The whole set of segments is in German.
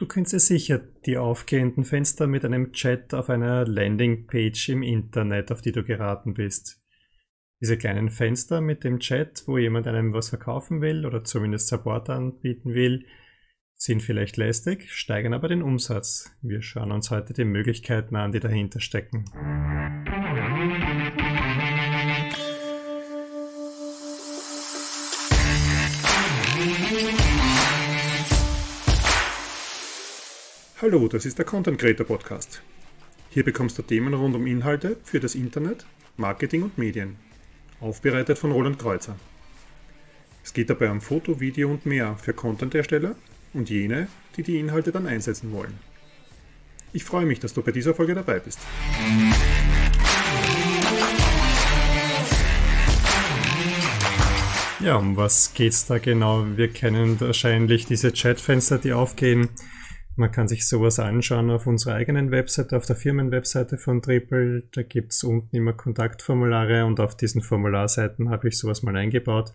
Du kennst ja sicher die aufgehenden Fenster mit einem Chat auf einer Landingpage im Internet, auf die du geraten bist. Diese kleinen Fenster mit dem Chat, wo jemand einem was verkaufen will oder zumindest Support anbieten will, sind vielleicht lästig, steigern aber den Umsatz. Wir schauen uns heute die Möglichkeiten an, die dahinter stecken. Hallo, das ist der Content Creator Podcast. Hier bekommst du Themen rund um Inhalte für das Internet, Marketing und Medien. Aufbereitet von Roland Kreuzer. Es geht dabei um Foto, Video und mehr für Content-Ersteller und jene, die die Inhalte dann einsetzen wollen. Ich freue mich, dass du bei dieser Folge dabei bist. Ja, um was geht's da genau? Wir kennen wahrscheinlich diese Chatfenster, die aufgehen man kann sich sowas anschauen auf unserer eigenen Webseite, auf der Firmenwebseite von Triple. Da gibt es unten immer Kontaktformulare und auf diesen Formularseiten habe ich sowas mal eingebaut.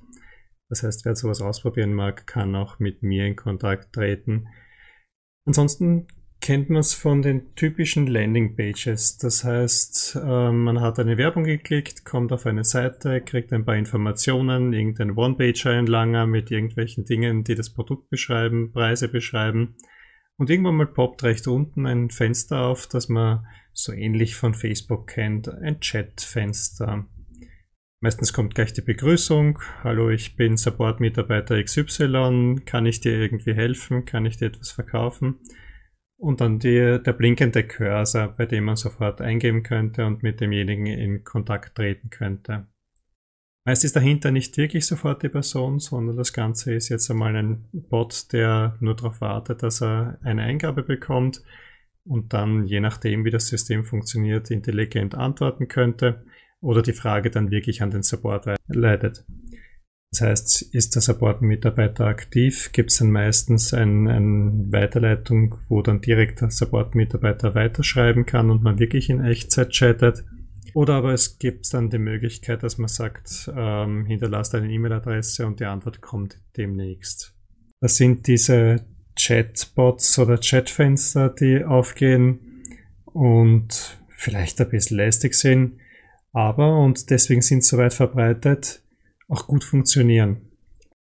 Das heißt, wer sowas ausprobieren mag, kann auch mit mir in Kontakt treten. Ansonsten kennt man es von den typischen Landingpages. Das heißt, ähm, man hat eine Werbung geklickt, kommt auf eine Seite, kriegt ein paar Informationen, irgendein One-Pager, ein mit irgendwelchen Dingen, die das Produkt beschreiben, Preise beschreiben und irgendwann mal poppt recht unten ein Fenster auf, das man so ähnlich von Facebook kennt, ein Chat-Fenster. Meistens kommt gleich die Begrüßung. Hallo, ich bin Support-Mitarbeiter XY. Kann ich dir irgendwie helfen? Kann ich dir etwas verkaufen? Und dann die, der blinkende Cursor, bei dem man sofort eingeben könnte und mit demjenigen in Kontakt treten könnte. Meist ist dahinter nicht wirklich sofort die Person, sondern das Ganze ist jetzt einmal ein Bot, der nur darauf wartet, dass er eine Eingabe bekommt und dann, je nachdem, wie das System funktioniert, intelligent antworten könnte oder die Frage dann wirklich an den Support leitet. Das heißt, ist der Support-Mitarbeiter aktiv, gibt es dann meistens eine ein Weiterleitung, wo dann direkt der Support-Mitarbeiter weiterschreiben kann und man wirklich in Echtzeit chattet. Oder aber es gibt dann die Möglichkeit, dass man sagt, ähm, hinterlasst eine E-Mail-Adresse und die Antwort kommt demnächst. Das sind diese Chatbots oder Chatfenster, die aufgehen und vielleicht ein bisschen lästig sind, aber, und deswegen sind sie so weit verbreitet, auch gut funktionieren.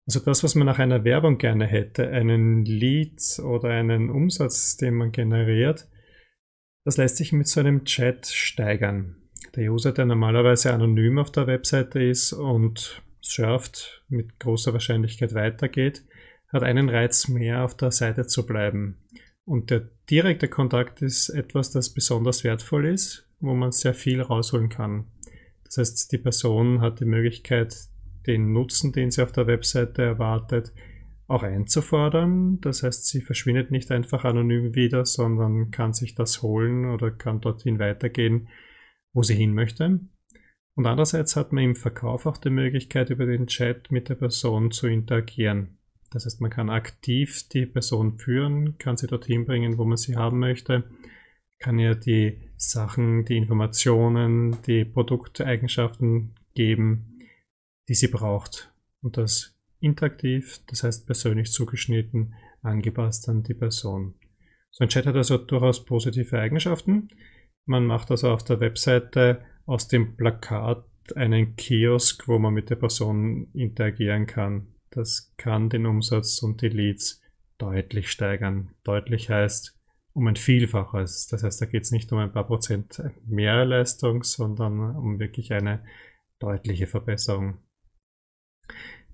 Also das, was man nach einer Werbung gerne hätte, einen Lead oder einen Umsatz, den man generiert, das lässt sich mit so einem Chat steigern. Der User, der normalerweise anonym auf der Webseite ist und surft, mit großer Wahrscheinlichkeit weitergeht, hat einen Reiz mehr, auf der Seite zu bleiben. Und der direkte Kontakt ist etwas, das besonders wertvoll ist, wo man sehr viel rausholen kann. Das heißt, die Person hat die Möglichkeit, den Nutzen, den sie auf der Webseite erwartet, auch einzufordern. Das heißt, sie verschwindet nicht einfach anonym wieder, sondern kann sich das holen oder kann dorthin weitergehen, wo sie hin möchte. Und andererseits hat man im Verkauf auch die Möglichkeit, über den Chat mit der Person zu interagieren. Das heißt, man kann aktiv die Person führen, kann sie dorthin bringen, wo man sie haben möchte, kann ihr die Sachen, die Informationen, die Produkteigenschaften geben, die sie braucht. Und das interaktiv, das heißt persönlich zugeschnitten, angepasst an die Person. So ein Chat hat also durchaus positive Eigenschaften. Man macht also auf der Webseite aus dem Plakat einen Kiosk, wo man mit der Person interagieren kann. Das kann den Umsatz und die Leads deutlich steigern. Deutlich heißt um ein Vielfaches. Das heißt, da geht es nicht um ein paar Prozent mehr Leistung, sondern um wirklich eine deutliche Verbesserung.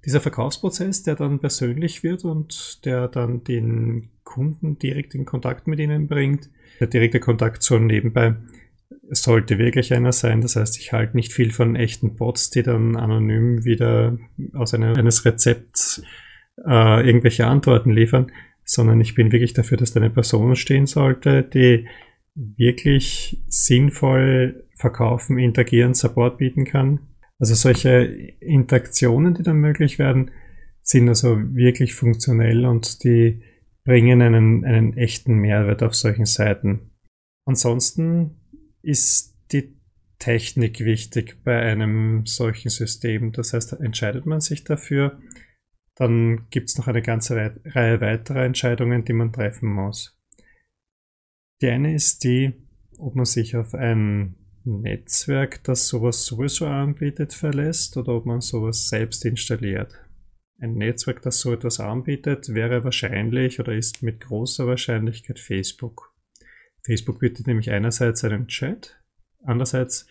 Dieser Verkaufsprozess, der dann persönlich wird und der dann den Kunden direkt in Kontakt mit ihnen bringt, der direkte Kontakt so nebenbei sollte wirklich einer sein. Das heißt, ich halte nicht viel von echten Bots, die dann anonym wieder aus einer, eines Rezepts äh, irgendwelche Antworten liefern, sondern ich bin wirklich dafür, dass da eine Person stehen sollte, die wirklich sinnvoll verkaufen, interagieren, Support bieten kann. Also solche Interaktionen, die dann möglich werden, sind also wirklich funktionell und die bringen einen, einen echten Mehrwert auf solchen Seiten. Ansonsten ist die Technik wichtig bei einem solchen System. Das heißt, entscheidet man sich dafür, dann gibt es noch eine ganze Reihe weiterer Entscheidungen, die man treffen muss. Die eine ist die, ob man sich auf ein Netzwerk, das sowas sowieso anbietet, verlässt oder ob man sowas selbst installiert. Ein Netzwerk, das so etwas anbietet, wäre wahrscheinlich oder ist mit großer Wahrscheinlichkeit Facebook. Facebook bietet nämlich einerseits einen Chat, andererseits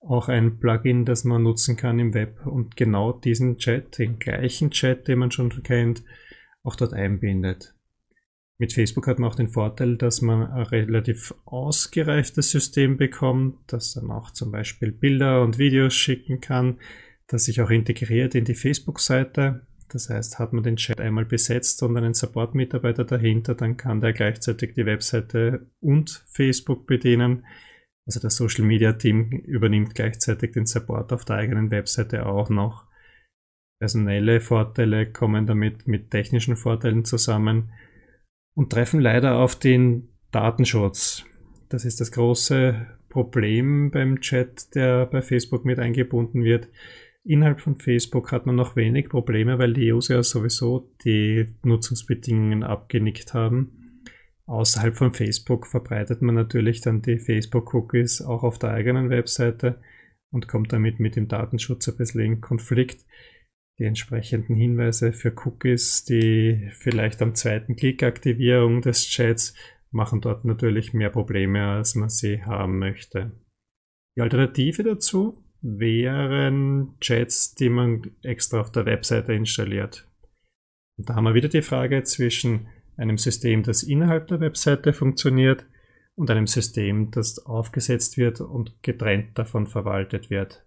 auch ein Plugin, das man nutzen kann im Web und genau diesen Chat, den gleichen Chat, den man schon kennt, auch dort einbindet. Mit Facebook hat man auch den Vorteil, dass man ein relativ ausgereiftes System bekommt, das dann auch zum Beispiel Bilder und Videos schicken kann, das sich auch integriert in die Facebook-Seite. Das heißt, hat man den Chat einmal besetzt und einen Support-Mitarbeiter dahinter, dann kann der gleichzeitig die Webseite und Facebook bedienen. Also das Social Media Team übernimmt gleichzeitig den Support auf der eigenen Webseite auch noch. Personelle Vorteile kommen damit mit technischen Vorteilen zusammen und treffen leider auf den Datenschutz. Das ist das große Problem beim Chat, der bei Facebook mit eingebunden wird. Innerhalb von Facebook hat man noch wenig Probleme, weil die User sowieso die Nutzungsbedingungen abgenickt haben. Außerhalb von Facebook verbreitet man natürlich dann die Facebook-Cookies auch auf der eigenen Webseite und kommt damit mit dem Datenschutz ein bisschen in Konflikt die entsprechenden Hinweise für Cookies, die vielleicht am zweiten Klick Aktivierung des Chats machen dort natürlich mehr Probleme, als man sie haben möchte. Die Alternative dazu wären Chats, die man extra auf der Webseite installiert. Und da haben wir wieder die Frage zwischen einem System, das innerhalb der Webseite funktioniert und einem System, das aufgesetzt wird und getrennt davon verwaltet wird.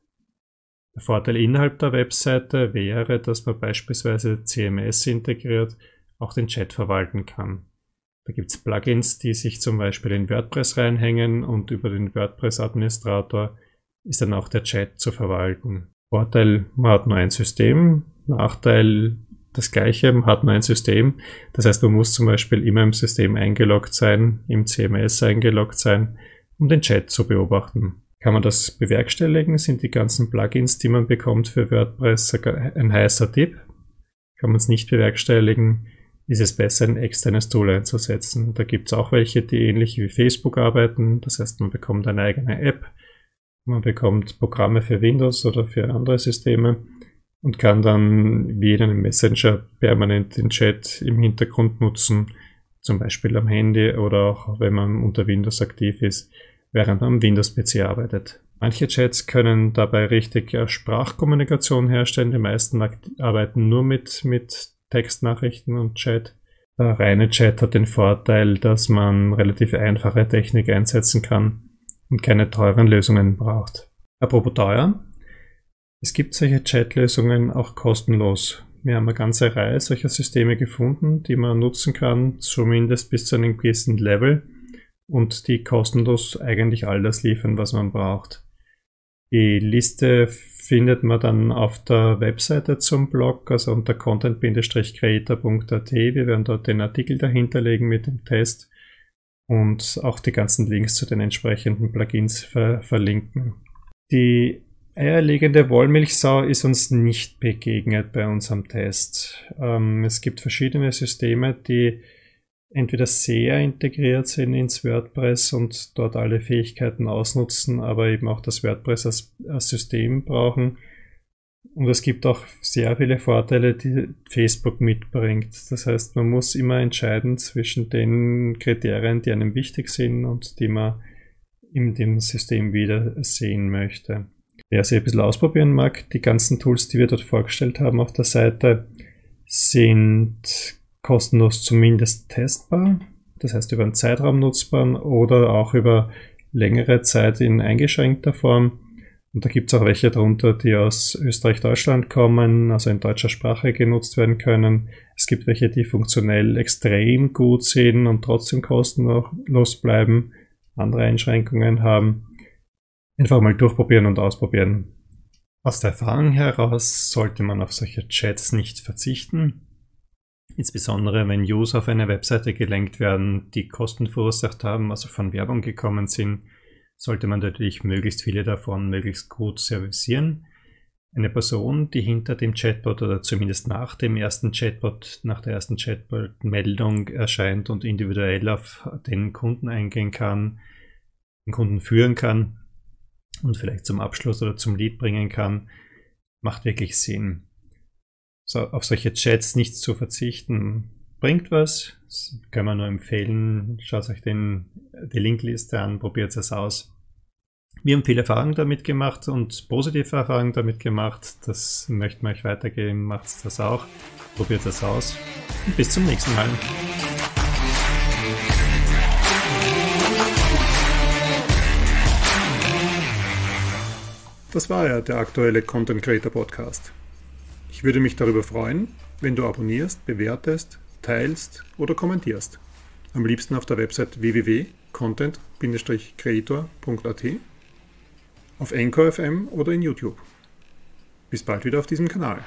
Der Vorteil innerhalb der Webseite wäre, dass man beispielsweise CMS integriert auch den Chat verwalten kann. Da gibt es Plugins, die sich zum Beispiel in WordPress reinhängen und über den WordPress-Administrator ist dann auch der Chat zu verwalten. Vorteil, man hat nur ein System. Nachteil, das gleiche, man hat nur ein System. Das heißt, man muss zum Beispiel immer im System eingeloggt sein, im CMS eingeloggt sein, um den Chat zu beobachten. Kann man das bewerkstelligen? Sind die ganzen Plugins, die man bekommt für WordPress, ein heißer Tipp? Kann man es nicht bewerkstelligen? Ist es besser, ein externes Tool einzusetzen? Da gibt es auch welche, die ähnlich wie Facebook arbeiten. Das heißt, man bekommt eine eigene App, man bekommt Programme für Windows oder für andere Systeme und kann dann wie in einem Messenger permanent den Chat im Hintergrund nutzen, zum Beispiel am Handy oder auch wenn man unter Windows aktiv ist während man am Windows-PC arbeitet. Manche Chats können dabei richtig Sprachkommunikation herstellen, die meisten arbeiten nur mit, mit Textnachrichten und Chat. Der reine Chat hat den Vorteil, dass man relativ einfache Technik einsetzen kann und keine teuren Lösungen braucht. Apropos teuer, es gibt solche Chat-Lösungen auch kostenlos. Wir haben eine ganze Reihe solcher Systeme gefunden, die man nutzen kann, zumindest bis zu einem gewissen Level und die kostenlos eigentlich all das liefern, was man braucht. Die Liste findet man dann auf der Webseite zum Blog, also unter content-creator.at. Wir werden dort den Artikel dahinter legen mit dem Test und auch die ganzen Links zu den entsprechenden Plugins ver verlinken. Die eierlegende Wollmilchsau ist uns nicht begegnet bei unserem Test. Ähm, es gibt verschiedene Systeme, die entweder sehr integriert sind ins WordPress und dort alle Fähigkeiten ausnutzen, aber eben auch das WordPress als, als System brauchen. Und es gibt auch sehr viele Vorteile, die Facebook mitbringt. Das heißt, man muss immer entscheiden zwischen den Kriterien, die einem wichtig sind und die man in dem System wieder sehen möchte. Wer sie ein bisschen ausprobieren mag, die ganzen Tools, die wir dort vorgestellt haben auf der Seite, sind kostenlos zumindest testbar, das heißt über einen Zeitraum nutzbar oder auch über längere Zeit in eingeschränkter Form. Und da gibt es auch welche darunter, die aus Österreich, Deutschland kommen, also in deutscher Sprache genutzt werden können. Es gibt welche, die funktionell extrem gut sind und trotzdem kostenlos bleiben, andere Einschränkungen haben. Einfach mal durchprobieren und ausprobieren. Aus der Erfahrung heraus sollte man auf solche Chats nicht verzichten. Insbesondere wenn User auf eine Webseite gelenkt werden, die Kosten verursacht haben, also von Werbung gekommen sind, sollte man natürlich möglichst viele davon möglichst gut servicieren. eine Person, die hinter dem Chatbot oder zumindest nach dem ersten Chatbot, nach der ersten Chatbot-Meldung erscheint und individuell auf den Kunden eingehen kann, den Kunden führen kann und vielleicht zum Abschluss oder zum Lead bringen kann, macht wirklich Sinn. So, auf solche Chats nicht zu verzichten, bringt was. Das kann man nur empfehlen. Schaut euch den, die Linkliste an, probiert es aus. Wir haben viele Erfahrungen damit gemacht und positive Erfahrungen damit gemacht. Das möchten wir euch weitergeben. Macht das auch. Probiert das aus. Und bis zum nächsten Mal. Das war ja der aktuelle Content Creator Podcast. Ich würde mich darüber freuen, wenn du abonnierst, bewertest, teilst oder kommentierst. Am liebsten auf der Website www.content-creator.at, auf Anchor FM oder in YouTube. Bis bald wieder auf diesem Kanal.